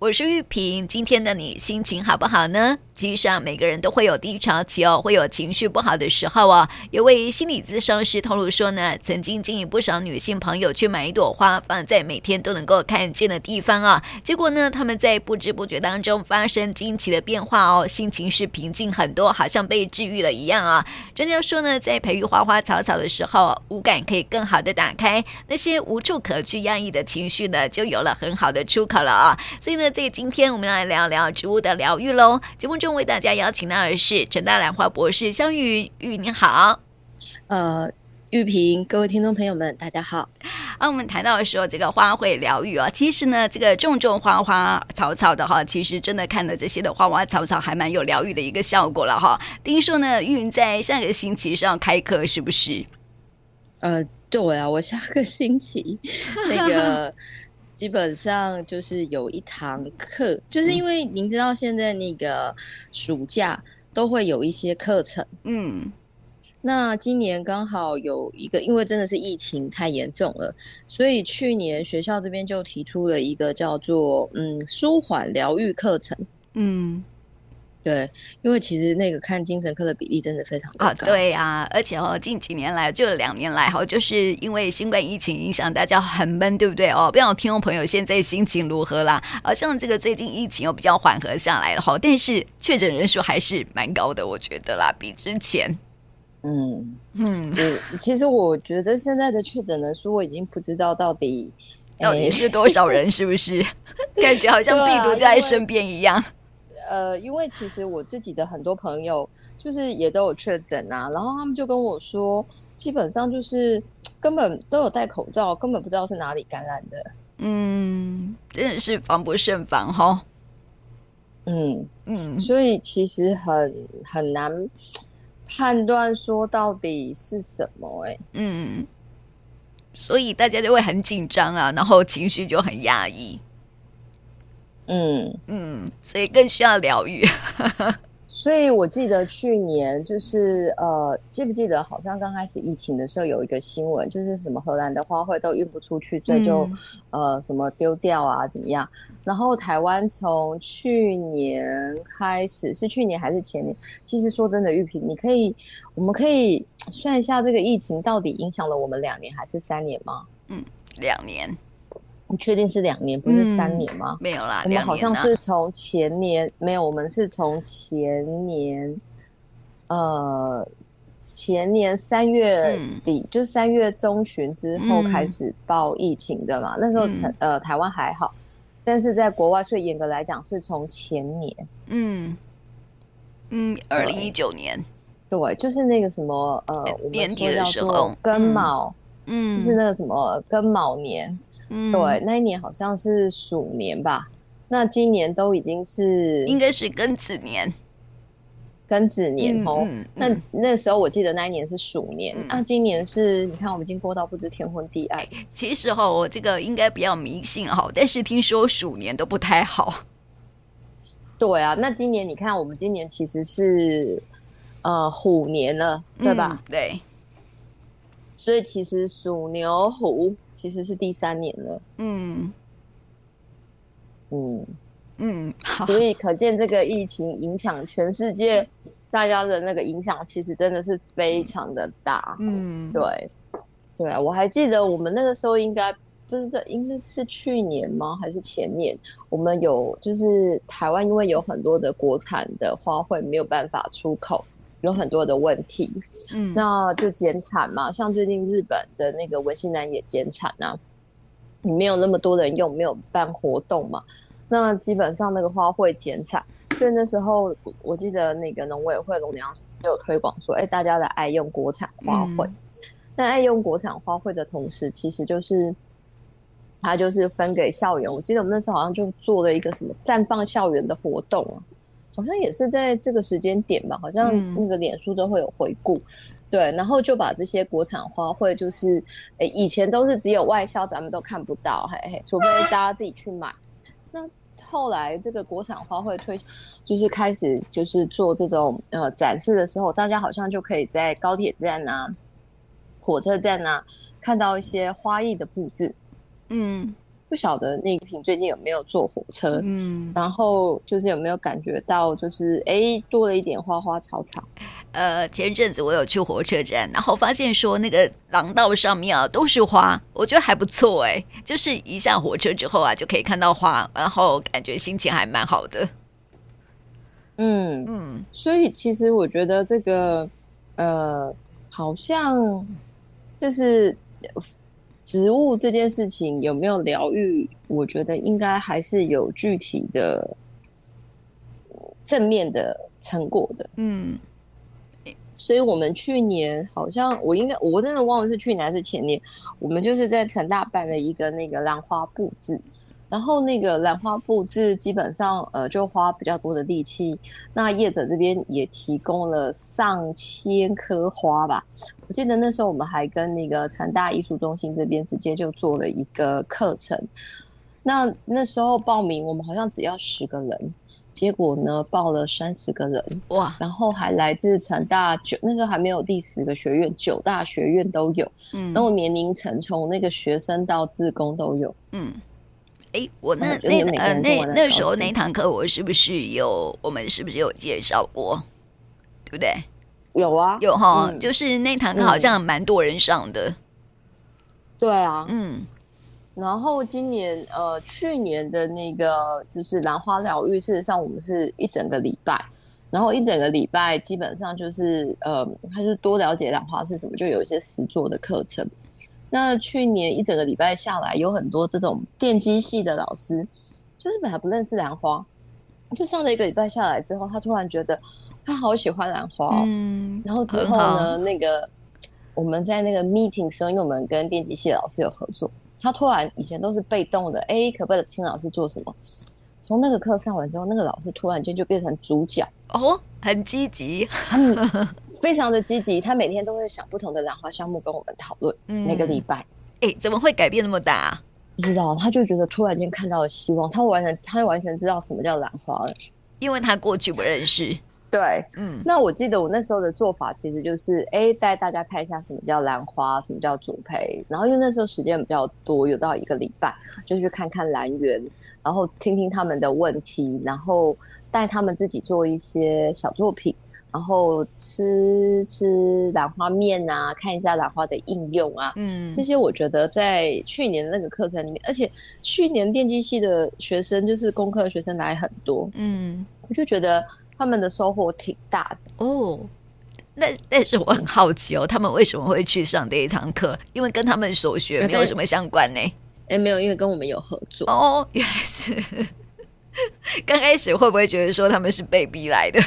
我是玉萍，今天的你心情好不好呢？其实啊每个人都会有低潮期哦，会有情绪不好的时候哦。有位心理咨商师透露说呢，曾经经营不少女性朋友去买一朵花放在每天都能够看见的地方啊、结果呢，他们在不知不觉当中发生惊奇的变化哦，心情是平静很多，好像被治愈了一样啊。专家说呢，在培育花花草草的时候，五感可以更好的打开，那些无处可去压抑的情绪呢，就有了很好的出口了啊。所以呢。这今天我们来聊聊植物的疗愈喽。节目中为大家邀请到的是陈大兰花博士香玉玉，你好。呃，玉萍，各位听众朋友们，大家好。啊，我们谈到的时候，这个花卉疗愈啊，其实呢，这个种种花花草草的哈，其实真的看了这些的花花草草，还蛮有疗愈的一个效果了哈。听说呢，玉云在下个星期上开课，是不是？呃，对啊，我下个星期那个。基本上就是有一堂课，就是因为您知道现在那个暑假都会有一些课程，嗯，那今年刚好有一个，因为真的是疫情太严重了，所以去年学校这边就提出了一个叫做嗯舒缓疗愈课程，嗯。对，因为其实那个看精神科的比例真的非常高。啊，对啊，而且哦，近几年来就两年来哈，就是因为新冠疫情影响，大家很闷，对不对哦？不知道听众朋友现在心情如何啦？好像这个最近疫情又比较缓和下来了哈，但是确诊人数还是蛮高的，我觉得啦，比之前。嗯嗯，其实我觉得现在的确诊人数我已经不知道到底到底是多少人，是不是？感觉好像病毒就在身边一样。呃，因为其实我自己的很多朋友就是也都有确诊啊，然后他们就跟我说，基本上就是根本都有戴口罩，根本不知道是哪里感染的。嗯，真的是防不胜防哈。嗯嗯，所以其实很很难判断说到底是什么哎、欸。嗯，所以大家就会很紧张啊，然后情绪就很压抑。嗯嗯，所以更需要疗愈。所以我记得去年就是呃，记不记得好像刚开始疫情的时候有一个新闻，就是什么荷兰的花卉都运不出去，所以就、嗯、呃什么丢掉啊怎么样？然后台湾从去年开始，是去年还是前年？其实说真的，玉萍，你可以，我们可以算一下这个疫情到底影响了我们两年还是三年吗？嗯，两年。你确定是两年，不是三年吗？嗯、没有啦，我们好像是从前年没有，我们是从前年，呃，前年三月底，嗯、就三月中旬之后开始报疫情的嘛。嗯、那时候台呃台湾还好，但是在国外，所以严格来讲是从前年，嗯嗯，二零一九年，对，就是那个什么呃，年底的时候跟卯，嗯，就是那个什么庚卯年。嗯，对，那一年好像是鼠年吧？那今年都已经是应该是庚子年，庚子年哦。嗯嗯、那那时候我记得那一年是鼠年，那、嗯啊、今年是你看我们已经过到不知天昏地暗。其实哈，我这个应该比较迷信哈，但是听说鼠年都不太好。对啊，那今年你看，我们今年其实是呃虎年了，对吧？嗯、对。所以其实鼠牛虎其实是第三年了，嗯嗯嗯，所以可见这个疫情影响全世界，大家的那个影响其实真的是非常的大，嗯，对对啊，我还记得我们那个时候应该不是在应该是去年吗？还是前年？我们有就是台湾因为有很多的国产的花卉没有办法出口。有很多的问题，嗯，那就减产嘛。像最近日本的那个文心兰也减产啊，你没有那么多人用，没有办活动嘛。那基本上那个花卉减产，所以那时候我记得那个农委会农粮就有推广说，哎、欸，大家来爱用国产花卉。那、嗯、爱用国产花卉的同时，其实就是它就是分给校园。我记得我们那时候好像就做了一个什么绽放校园的活动啊。好像也是在这个时间点吧，好像那个脸书都会有回顾，嗯、对，然后就把这些国产花卉，就是诶以前都是只有外销，咱们都看不到，嘿嘿，除非大家自己去买。那后来这个国产花卉推，就是开始就是做这种呃展示的时候，大家好像就可以在高铁站呐、啊、火车站呐看到一些花艺的布置，嗯。不晓得那一瓶最近有没有坐火车？嗯，然后就是有没有感觉到，就是哎，多了一点花花草草。呃，前阵子我有去火车站，然后发现说那个廊道上面啊都是花，我觉得还不错哎。就是一下火车之后啊，就可以看到花，然后感觉心情还蛮好的。嗯嗯，所以其实我觉得这个呃，好像就是。植物这件事情有没有疗愈？我觉得应该还是有具体的正面的成果的。嗯，所以我们去年好像我应该我真的忘了是去年还是前年，我们就是在成大办了一个那个兰花布置。然后那个兰花布置基本上呃就花比较多的力气，那业者这边也提供了上千棵花吧。我记得那时候我们还跟那个成大艺术中心这边直接就做了一个课程。那那时候报名我们好像只要十个人，结果呢报了三十个人哇！然后还来自成大九，那时候还没有第十个学院，九大学院都有。嗯，然后年龄层从那个学生到自工都有。嗯。哎，我那那呃那那时候那堂课我是不是有我们是不是有介绍过，对不对？有啊，有哈，嗯、就是那堂课好像蛮多人上的。对啊，嗯。然后今年呃去年的那个就是兰花疗愈，事实上我们是一整个礼拜，然后一整个礼拜基本上就是呃，他就多了解兰花是什么，就有一些实作的课程。那去年一整个礼拜下来，有很多这种电机系的老师，就是本来不认识兰花，就上了一个礼拜下来之后，他突然觉得他好喜欢兰花哦。嗯，然后之后呢，那个我们在那个 meeting 时候，因为我们跟电机系的老师有合作，他突然以前都是被动的，哎，可不可以听老师做什么？从那个课上完之后，那个老师突然间就变成主角哦，很积极，非常的积极。他每天都会想不同的兰花项目跟我们讨论。嗯、每个礼拜，哎，怎么会改变那么大、啊？不知道，他就觉得突然间看到了希望，他完全，他完全知道什么叫兰花了，因为他过去不认识。对，嗯，那我记得我那时候的做法其实就是，哎，带大家看一下什么叫兰花，什么叫主培，然后因为那时候时间比较多，有到一个礼拜，就去看看兰园，然后听听他们的问题，然后带他们自己做一些小作品，然后吃吃兰花面啊，看一下兰花的应用啊，嗯，这些我觉得在去年的那个课程里面，而且去年电机系的学生就是工科的学生来很多，嗯，我就觉得。他们的收获挺大的哦，那但是我很好奇哦，他们为什么会去上这一堂课？因为跟他们所学没有什么相关呢？哎，没有，因为跟我们有合作哦。原来是 刚开始会不会觉得说他们是被逼来的？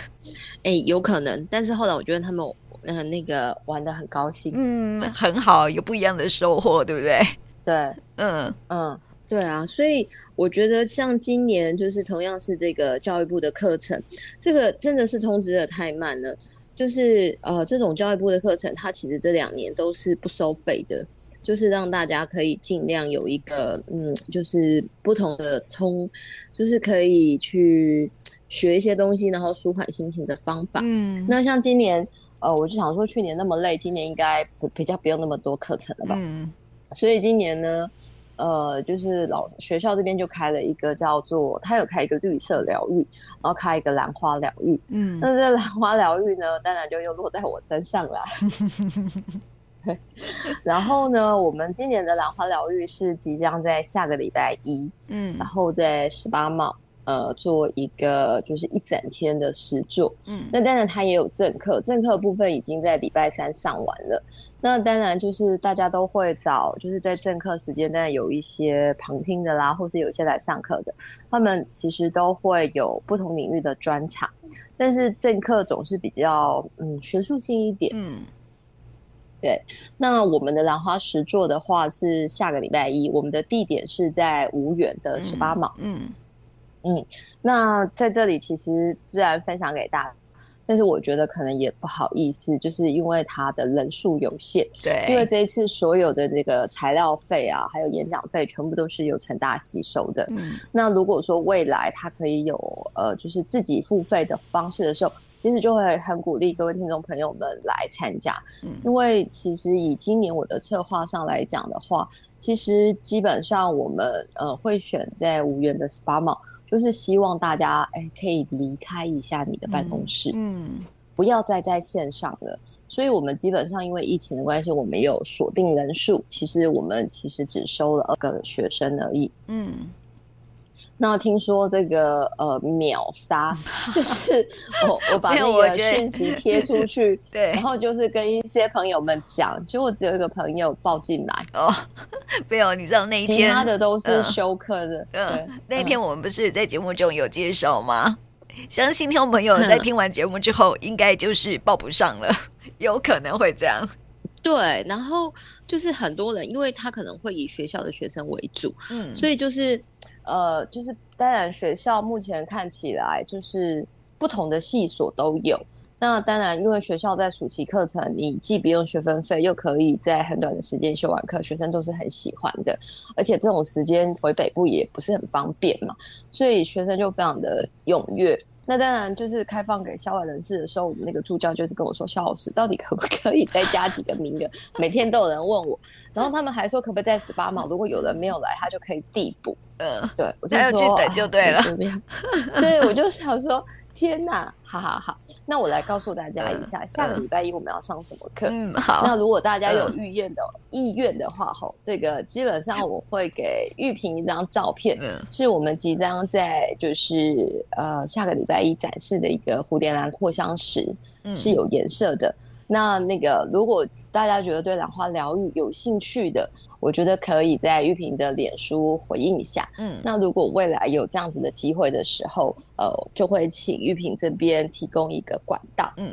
哎，有可能，但是后来我觉得他们嗯、呃、那个玩的很高兴，嗯，很好，有不一样的收获，对不对？对，嗯嗯。对啊，所以我觉得像今年就是同样是这个教育部的课程，这个真的是通知的太慢了。就是呃，这种教育部的课程，它其实这两年都是不收费的，就是让大家可以尽量有一个嗯，就是不同的冲，就是可以去学一些东西，然后舒缓心情的方法。嗯，那像今年呃，我就想说去年那么累，今年应该不比较不用那么多课程了吧？嗯，所以今年呢。呃，就是老学校这边就开了一个叫做，他有开一个绿色疗愈，然后开一个兰花疗愈。嗯，那这兰花疗愈呢，当然就又落在我身上了。然后呢，我们今年的兰花疗愈是即将在下个礼拜一，嗯，然后在十八号。呃，做一个就是一整天的实作，嗯，那当然它也有正课，正课部分已经在礼拜三上完了。那当然就是大家都会找，就是在正课时间，当然有一些旁听的啦，或是有一些来上课的，他们其实都会有不同领域的专场，但是正课总是比较嗯学术性一点，嗯，对。那我们的兰花实作的话是下个礼拜一，我们的地点是在吴园的十八码，嗯。嗯嗯，那在这里其实虽然分享给大家，但是我觉得可能也不好意思，就是因为它的人数有限。对，因为这一次所有的那个材料费啊，还有演讲费，全部都是由成大吸收的。嗯，那如果说未来它可以有呃，就是自己付费的方式的时候，其实就会很鼓励各位听众朋友们来参加。嗯，因为其实以今年我的策划上来讲的话，其实基本上我们呃会选在无缘的 SPA Mall。就是希望大家哎，可以离开一下你的办公室，嗯，嗯，不要再在线上了。所以，我们基本上因为疫情的关系，我们有锁定人数。其实我们其实只收了二个学生而已，嗯。那听说这个呃秒杀，就是 我我把那个讯息贴出 去，对，然后就是跟一些朋友们讲，结果只有一个朋友报进来哦，没有，你知道那一天其他的都是休课的，嗯，那一天我们不是在节目中有介绍吗？相信听众朋友在听完节目之后，应该就是报不上了，有可能会这样。对，然后就是很多人，因为他可能会以学校的学生为主，嗯，所以就是。呃，就是当然，学校目前看起来就是不同的系所都有。那当然，因为学校在暑期课程，你既不用学分费，又可以在很短的时间修完课，学生都是很喜欢的。而且这种时间回北部也不是很方便嘛，所以学生就非常的踊跃。那当然，就是开放给校外人士的时候，我们那个助教就是跟我说：“肖老师，到底可不可以再加几个名额？”每天都有人问我，然后他们还说可不可以再十八毛如果有人没有来，他就可以递补。嗯，对，我就说要去等就对了。对，我就想说。天呐，好好好，那我来告诉大家一下，嗯、下个礼拜一我们要上什么课？嗯，好。那如果大家有预愿的、嗯、意愿的话，吼，这个基本上我会给玉萍一张照片，嗯，是我们即将在就是呃下个礼拜一展示的一个蝴蝶兰扩香石，嗯，是有颜色的。那那个如果大家觉得对兰花疗愈有兴趣的，我觉得可以在玉萍的脸书回应一下。嗯，那如果未来有这样子的机会的时候，呃，就会请玉萍这边提供一个管道。嗯，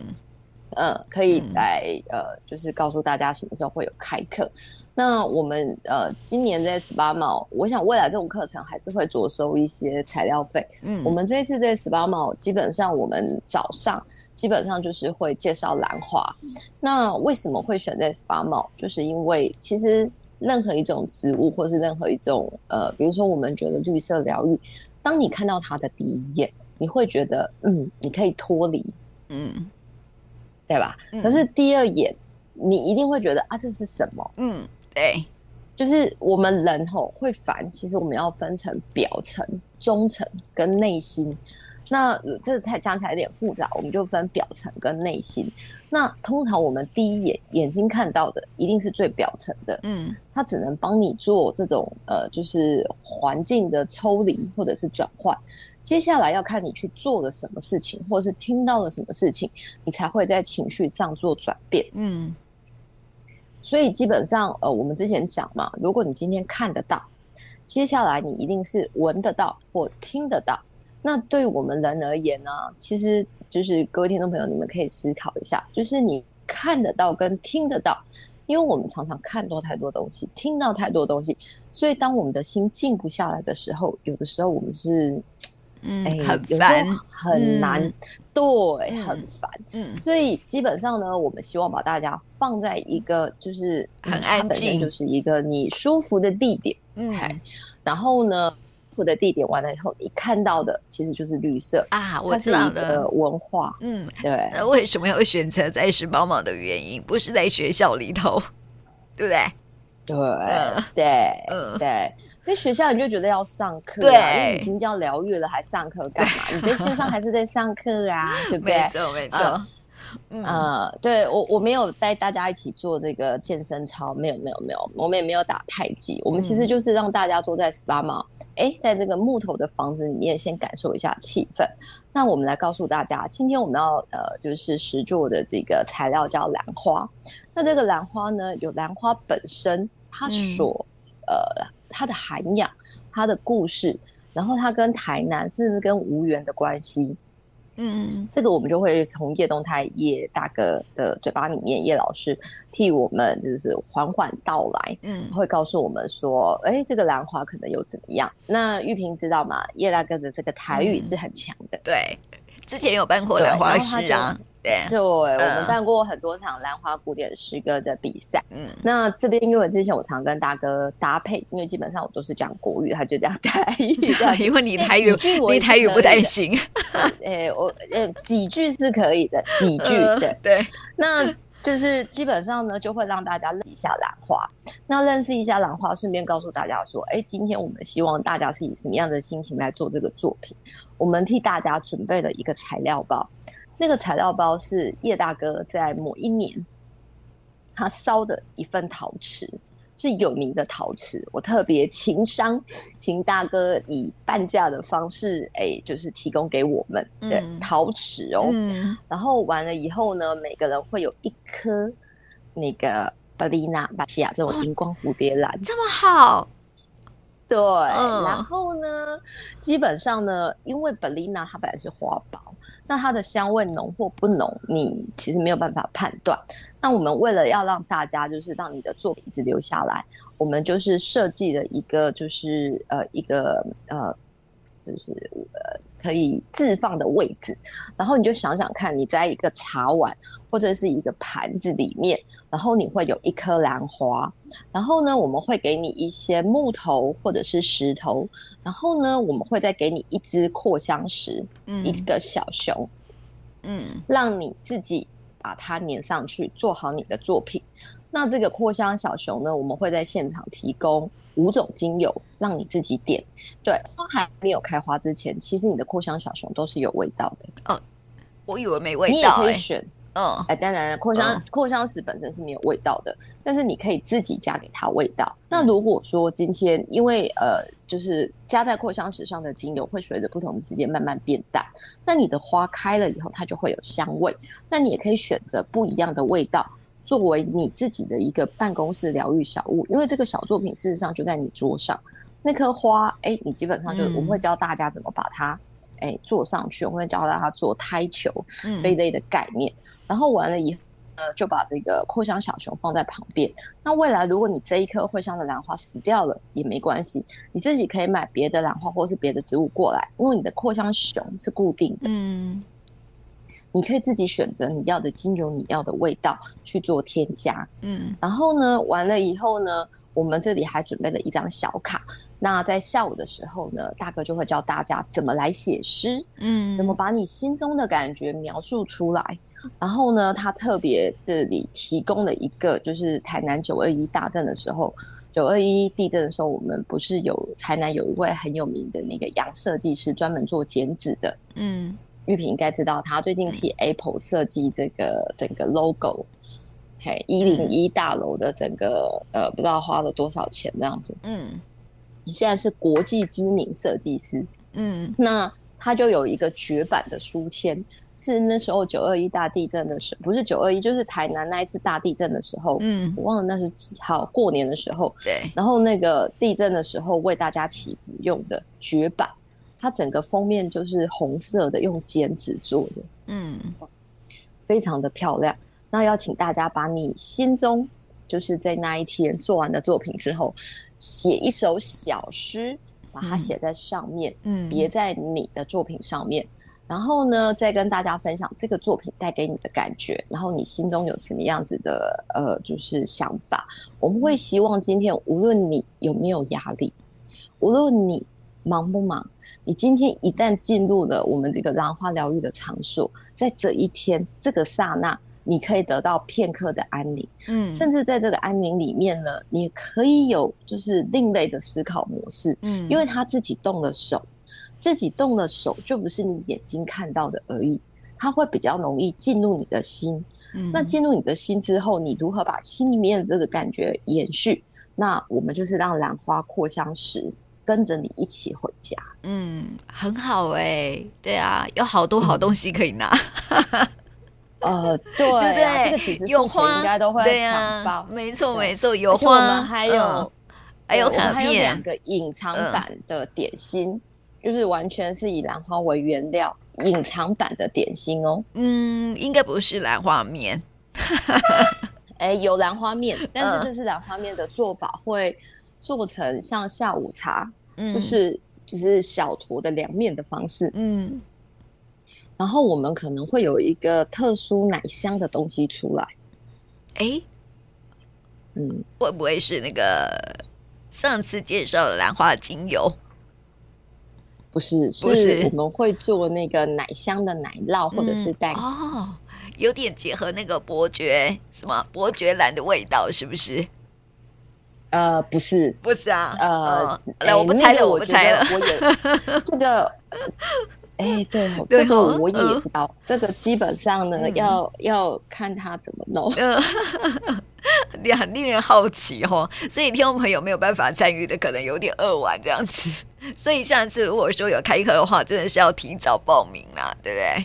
呃，可以来、嗯、呃，就是告诉大家什么时候会有开课。那我们呃，今年在 SPA Mall，我想未来这种课程还是会着收一些材料费。嗯，我们这一次在 SPA Mall，基本上我们早上。基本上就是会介绍兰花。那为什么会选在 SPA Mall？就是因为其实任何一种植物，或是任何一种呃，比如说我们觉得绿色疗愈，当你看到它的第一眼，你会觉得嗯，你可以脱离，嗯，对吧？嗯、可是第二眼，你一定会觉得啊，这是什么？嗯，对，就是我们人吼会烦，其实我们要分成表层、中层跟内心。那这才讲起来有点复杂，我们就分表层跟内心。那通常我们第一眼眼睛看到的一定是最表层的，嗯，它只能帮你做这种呃，就是环境的抽离或者是转换。接下来要看你去做了什么事情，或是听到了什么事情，你才会在情绪上做转变，嗯。所以基本上呃，我们之前讲嘛，如果你今天看得到，接下来你一定是闻得到或听得到。那对我们人而言呢，其实就是各位听众朋友，你们可以思考一下，就是你看得到跟听得到，因为我们常常看多太多东西，听到太多东西，所以当我们的心静不下来的时候，有的时候我们是，嗯，哎，很烦，很难，嗯、对，很烦，嗯，所以基本上呢，我们希望把大家放在一个就是很安静，就是一个你舒服的地点，嗯，然后呢。的地点完了以后，你看到的其实就是绿色啊，我知道的文化，嗯，对。那为什么要选择在 SPA Mall 的原因，不是在学校里头，对不对？对，嗯、对，嗯，对。在学校你就觉得要上课、啊，对，已经叫疗愈了，还上课干嘛？你在线上还是在上课啊？对不对？没错，没错。嗯嗯、呃，对我我没有带大家一起做这个健身操，没有没有没有，我们也没有打太极，我们其实就是让大家坐在 SPA Mall，哎，在这个木头的房子里面先感受一下气氛。那我们来告诉大家，今天我们要呃就是实作的这个材料叫兰花。那这个兰花呢，有兰花本身它所、嗯、呃它的涵养、它的故事，然后它跟台南甚至跟无缘的关系。嗯，这个我们就会从叶东泰叶大哥的嘴巴里面，叶老师替我们就是缓缓道来，嗯，会告诉我们说，哎，这个兰花可能有怎么样？那玉萍知道吗？叶大哥的这个台语是很强的，嗯、对，之前有办过兰花诗啊。对，对，我们办过很多场兰花古典诗歌的比赛。嗯，那这边因为之前我常跟大哥搭配，因为基本上我都是讲国语，他就讲台语。因为你台语，你台语不太行。哎，我呃几句是可以的，几句对对。那就是基本上呢，就会让大家认识一下兰花。那认识一下兰花，顺便告诉大家说，哎，今天我们希望大家是以什么样的心情来做这个作品？我们替大家准备了一个材料包。那个材料包是叶大哥在某一年他烧的一份陶瓷，是有名的陶瓷。我特别情商，请大哥以半价的方式，哎、欸，就是提供给我们的陶瓷哦。嗯、然后完了以后呢，每个人会有一颗那个巴丽娜巴西亚这种荧光蝴蝶兰，这么好。对，嗯、然后呢，基本上呢，因为 Bellina 它本来是花苞，那它的香味浓或不浓，你其实没有办法判断。那我们为了要让大家就是让你的作品一直留下来，我们就是设计了一个就是呃一个呃就是呃。可以置放的位置，然后你就想想看，你在一个茶碗或者是一个盘子里面，然后你会有一颗兰花，然后呢，我们会给你一些木头或者是石头，然后呢，我们会再给你一只扩香石，嗯，一个小熊，嗯，让你自己把它粘上去，做好你的作品。那这个扩香小熊呢，我们会在现场提供。五种精油让你自己点，对，花还没有开花之前，其实你的扩香小熊都是有味道的。哦，我以为没味道，你也可以选。嗯，哎，当然，扩香扩香石本身是没有味道的，但是你可以自己加给它味道。那如果说今天因为呃，就是加在扩香石上的精油会随着不同的时间慢慢变淡，那你的花开了以后，它就会有香味。那你也可以选择不一样的味道。作为你自己的一个办公室疗愈小物，因为这个小作品事实上就在你桌上，那颗花，哎、欸，你基本上就、嗯、我们会教大家怎么把它，哎、欸，做上去，我们会教大家做胎球这一类的概念，嗯、然后完了以后呃，就把这个扩香小熊放在旁边。那未来如果你这一颗会香的兰花死掉了也没关系，你自己可以买别的兰花或是别的植物过来，因为你的扩香熊是固定的。嗯。你可以自己选择你要的精油，你要的味道去做添加。嗯，然后呢，完了以后呢，我们这里还准备了一张小卡。那在下午的时候呢，大哥就会教大家怎么来写诗，嗯，怎么把你心中的感觉描述出来。然后呢，他特别这里提供了一个，就是台南九二一大震的时候，九二一地震的时候，我们不是有台南有一位很有名的那个洋设计师，专门做剪纸的，嗯。玉萍应该知道，他最近替 Apple 设计这个整个 logo，嘿，一零一大楼的整个呃，不知道花了多少钱这样子。嗯，现在是国际知名设计师。嗯，那他就有一个绝版的书签，是那时候九二一大地震的时候，不是九二一，就是台南那一次大地震的时候。嗯，我忘了那是几号，过年的时候。对，然后那个地震的时候为大家祈福用的绝版。它整个封面就是红色的，用剪纸做的，嗯，非常的漂亮。那邀请大家把你心中就是在那一天做完的作品之后，写一首小诗，把它写在上面，嗯，别在你的作品上面。然后呢，再跟大家分享这个作品带给你的感觉，然后你心中有什么样子的呃，就是想法。我们会希望今天无论你有没有压力，无论你忙不忙。你今天一旦进入了我们这个兰花疗愈的场所，在这一天这个刹那，你可以得到片刻的安宁，嗯，甚至在这个安宁里面呢，你可以有就是另类的思考模式，嗯，因为他自己动了手，自己动了手就不是你眼睛看到的而已，他会比较容易进入你的心，嗯，那进入你的心之后，你如何把心里面的这个感觉延续？那我们就是让兰花扩香石。跟着你一起回家，嗯，很好哎、欸，对啊，有好多好东西可以拿，嗯、呃，对、啊，对对，这个其实有花应该都会抢爆，没错没错，有花，我们还有、嗯、还有卡片，还有两个隐藏版的点心，嗯、就是完全是以兰花为原料，隐藏版的点心哦，嗯，应该不是兰花面，哎，有兰花面，但是这是兰花面的做法会做成像下午茶。就是就是小坨的凉面的方式，嗯，然后我们可能会有一个特殊奶香的东西出来。哎，嗯，会不会是那个上次介绍的兰花精油？不是，不是，我们会做那个奶香的奶酪，或者是蛋糕。嗯、哦，有点结合那个伯爵什么伯爵兰的味道，是不是？呃，不是，不是啊。呃，来，我不猜了，我不猜了。我也 这个。哎，对，这个我也不知道。这个基本上呢，要要看他怎么弄，也很令人好奇哦。所以听众朋友没有办法参与的，可能有点扼腕这样子。所以下次如果说有开课的话，真的是要提早报名啦，对不对？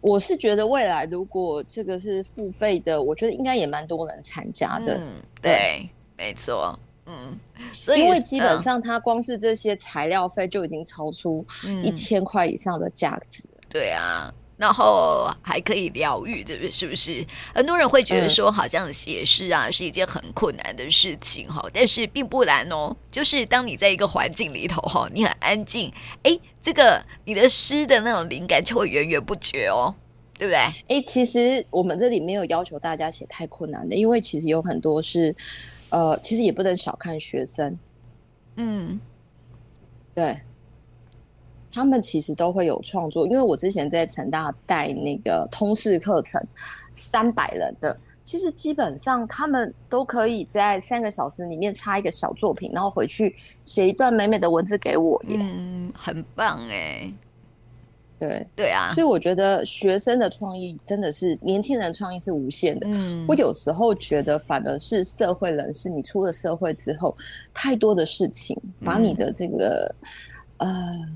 我是觉得未来如果这个是付费的，我觉得应该也蛮多人参加的。嗯，对，没错。嗯，所以因为基本上它光是这些材料费就已经超出一千块以上的价值。嗯。对啊，然后还可以疗愈，对不对？是不是？很多人会觉得说，好像写诗啊是一件很困难的事情哈，但是并不难哦。就是当你在一个环境里头哈，你很安静，哎，这个你的诗的那种灵感就会源源不绝哦，对不对？哎，其实我们这里没有要求大家写太困难的，因为其实有很多是。呃，其实也不能小看学生，嗯，对，他们其实都会有创作。因为我之前在成大带那个通识课程，三百人的，其实基本上他们都可以在三个小时里面插一个小作品，然后回去写一段美美的文字给我，嗯，很棒哎。对对啊，所以我觉得学生的创意真的是年轻人创意是无限的。嗯，我有时候觉得反而是社会人士，你出了社会之后，太多的事情把你的这个、嗯、呃，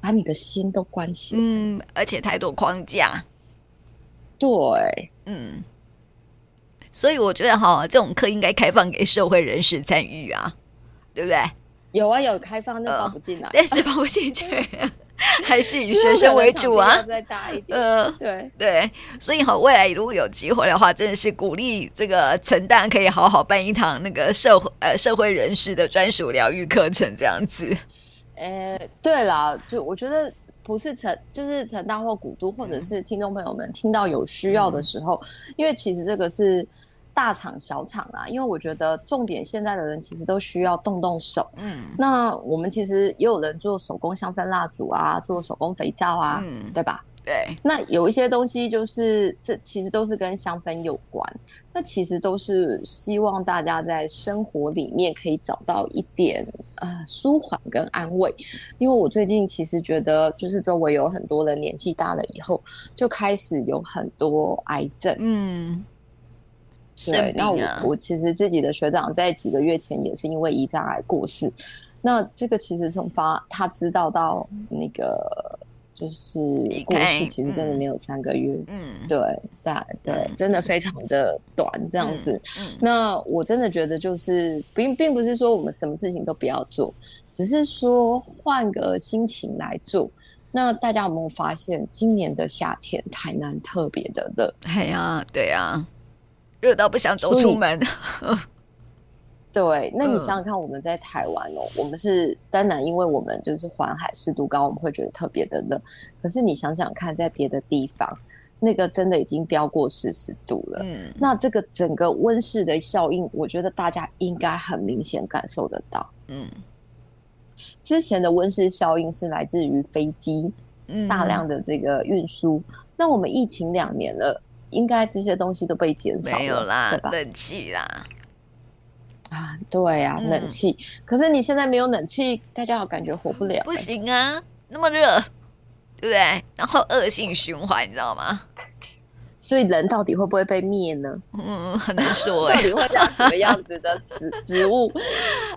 把你的心都关起来。嗯，而且太多框架。对，嗯，所以我觉得哈，这种课应该开放给社会人士参与啊，对不对？有啊，有开放，但放不进来，但是放不进去。还是以学生为主啊，再大一点。嗯、呃，对对，所以哈，未来如果有机会的话，真的是鼓励这个成大可以好好办一堂那个社会呃社会人士的专属疗愈课程，这样子。呃，对啦，就我觉得不是成，就是成大或古都，或者是听众朋友们听到有需要的时候，嗯、因为其实这个是。大厂小厂啊，因为我觉得重点现在的人其实都需要动动手。嗯，那我们其实也有人做手工香氛蜡烛啊，做手工肥皂啊，嗯，对吧？对。那有一些东西就是这其实都是跟香氛有关。那其实都是希望大家在生活里面可以找到一点呃舒缓跟安慰。因为我最近其实觉得，就是周围有很多人年纪大了以后就开始有很多癌症。嗯。对，那我我其实自己的学长在几个月前也是因为胰脏癌过世。那这个其实从发他知道到那个就是过世，其实真的没有三个月。嗯，对对对，真的非常的短这样子。嗯，那我真的觉得就是并并不是说我们什么事情都不要做，只是说换个心情来做。那大家有没有发现，今年的夏天台南特别的热？哎呀，对呀。热到不想走出门。对，那你想想看，我们在台湾哦，嗯、我们是当然，因为我们就是环海湿度高，我们会觉得特别的热。可是你想想看，在别的地方，那个真的已经飙过四十度了。嗯，那这个整个温室的效应，我觉得大家应该很明显感受得到。嗯，之前的温室效应是来自于飞机，大量的这个运输。嗯、那我们疫情两年了。应该这些东西都被减少了，没有啦，对吧？冷气啦，啊，对呀、啊，嗯、冷气。可是你现在没有冷气，大家好感觉活不了、欸。不行啊，那么热，对不对？然后恶性循环，你知道吗？所以人到底会不会被灭呢？嗯，很难说哎、欸。到底会长什么样子的植 植物、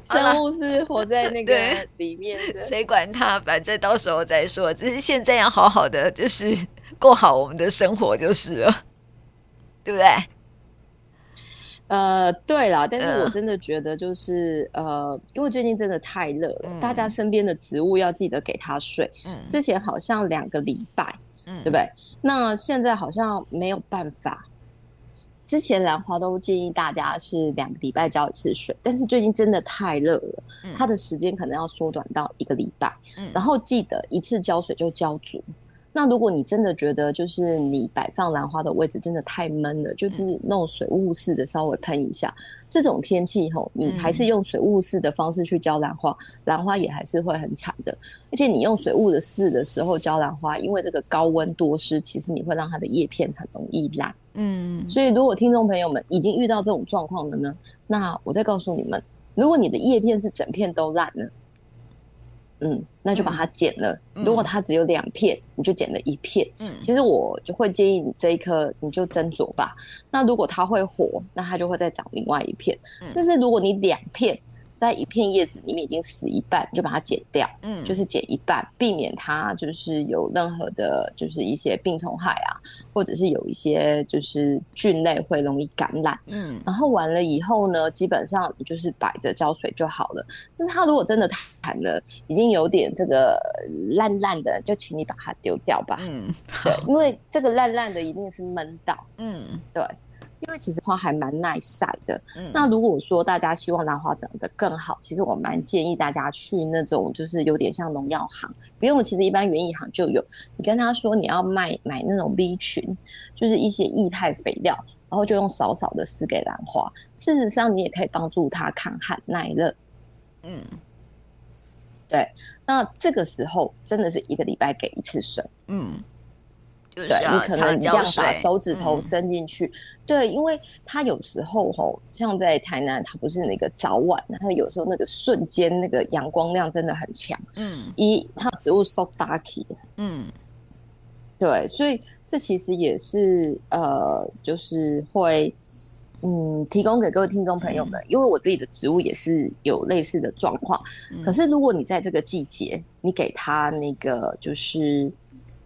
生物是活在那个里面的？谁管它？反正到时候再说。只是现在要好好的，就是过好我们的生活就是了。对不对？呃，对啦，但是我真的觉得就是、嗯、呃，因为最近真的太热了，嗯、大家身边的植物要记得给它水。嗯，之前好像两个礼拜，嗯，对不对？那现在好像没有办法。之前兰花都建议大家是两个礼拜浇一次水，但是最近真的太热了，嗯、它的时间可能要缩短到一个礼拜。嗯，然后记得一次浇水就浇足。那如果你真的觉得就是你摆放兰花的位置真的太闷了，就是弄水雾式的稍微喷一下。这种天气吼，你还是用水雾式的方式去浇兰花，兰花也还是会很惨的。而且你用水雾的式的时候浇兰花，因为这个高温多湿，其实你会让它的叶片很容易烂。嗯，所以如果听众朋友们已经遇到这种状况了呢，那我再告诉你们，如果你的叶片是整片都烂了。嗯，那就把它剪了。嗯、如果它只有两片，你就剪了一片。嗯，其实我就会建议你这一颗你就斟酌吧。那如果它会活，那它就会再长另外一片。嗯、但是如果你两片，在一片叶子里面已经死一半，就把它剪掉，嗯，就是剪一半，避免它就是有任何的，就是一些病虫害啊，或者是有一些就是菌类会容易感染，嗯，然后完了以后呢，基本上就是摆着浇水就好了。但是它如果真的弹了，已经有点这个烂烂的，就请你把它丢掉吧，嗯，对，因为这个烂烂的一定是闷到，嗯，对。因为其实花还蛮耐晒的。嗯，那如果说大家希望兰花长得更好，其实我蛮建议大家去那种就是有点像农药行，因为我其实一般园艺行就有。你跟他说你要卖买那种 B 群，就是一些液态肥料，然后就用少少的施给兰花。事实上，你也可以帮助它抗旱耐热。嗯，对。那这个时候真的是一个礼拜给一次水。嗯。对，你可能一样把手指头伸进去，嗯、对，因为它有时候吼，像在台南，它不是那个早晚，它有时候那个瞬间那个阳光量真的很强，嗯，一它植物 so darky，嗯，对，所以这其实也是呃，就是会嗯，提供给各位听众朋友们，嗯、因为我自己的植物也是有类似的状况，嗯、可是如果你在这个季节，你给它那个就是。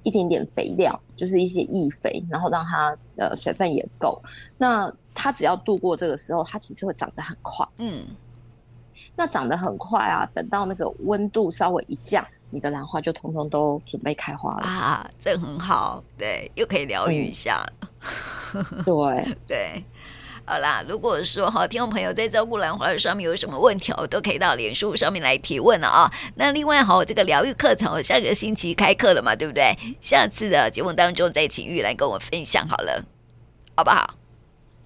一点点肥料，就是一些易肥，然后让它的水分也够。那它只要度过这个时候，它其实会长得很快。嗯，那长得很快啊，等到那个温度稍微一降，你的兰花就通通都准备开花了啊，这很好，对，又可以疗愈一下。嗯、对对。好啦，如果说哈，听众朋友在照顾兰花的上面有什么问题，我都可以到脸书上面来提问了啊。那另外哈，这个疗愈课程我下个星期开课了嘛，对不对？下次的节目当中再请玉兰跟我分享好了，好不好？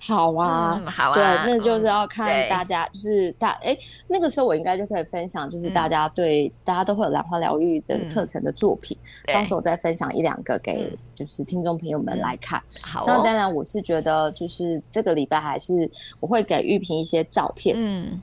好啊，嗯、好啊，对，那就是要看大家，嗯、就是大哎，那个时候我应该就可以分享，就是大家对、嗯、大家都会有兰花疗愈的课程的作品，嗯、到时候再分享一两个给就是听众朋友们来看。嗯、好、哦，那当然我是觉得就是这个礼拜还是我会给玉萍一些照片，嗯，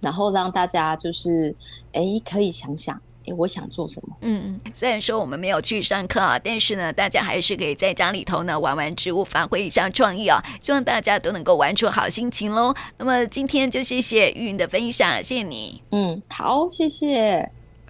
然后让大家就是哎可以想想。哎，我想做什么？嗯，虽然说我们没有去上课啊，但是呢，大家还是可以在家里头呢玩玩植物，发挥一下创意啊。希望大家都能够玩出好心情喽。那么今天就谢谢玉云的分享，谢谢你。嗯，好，谢谢。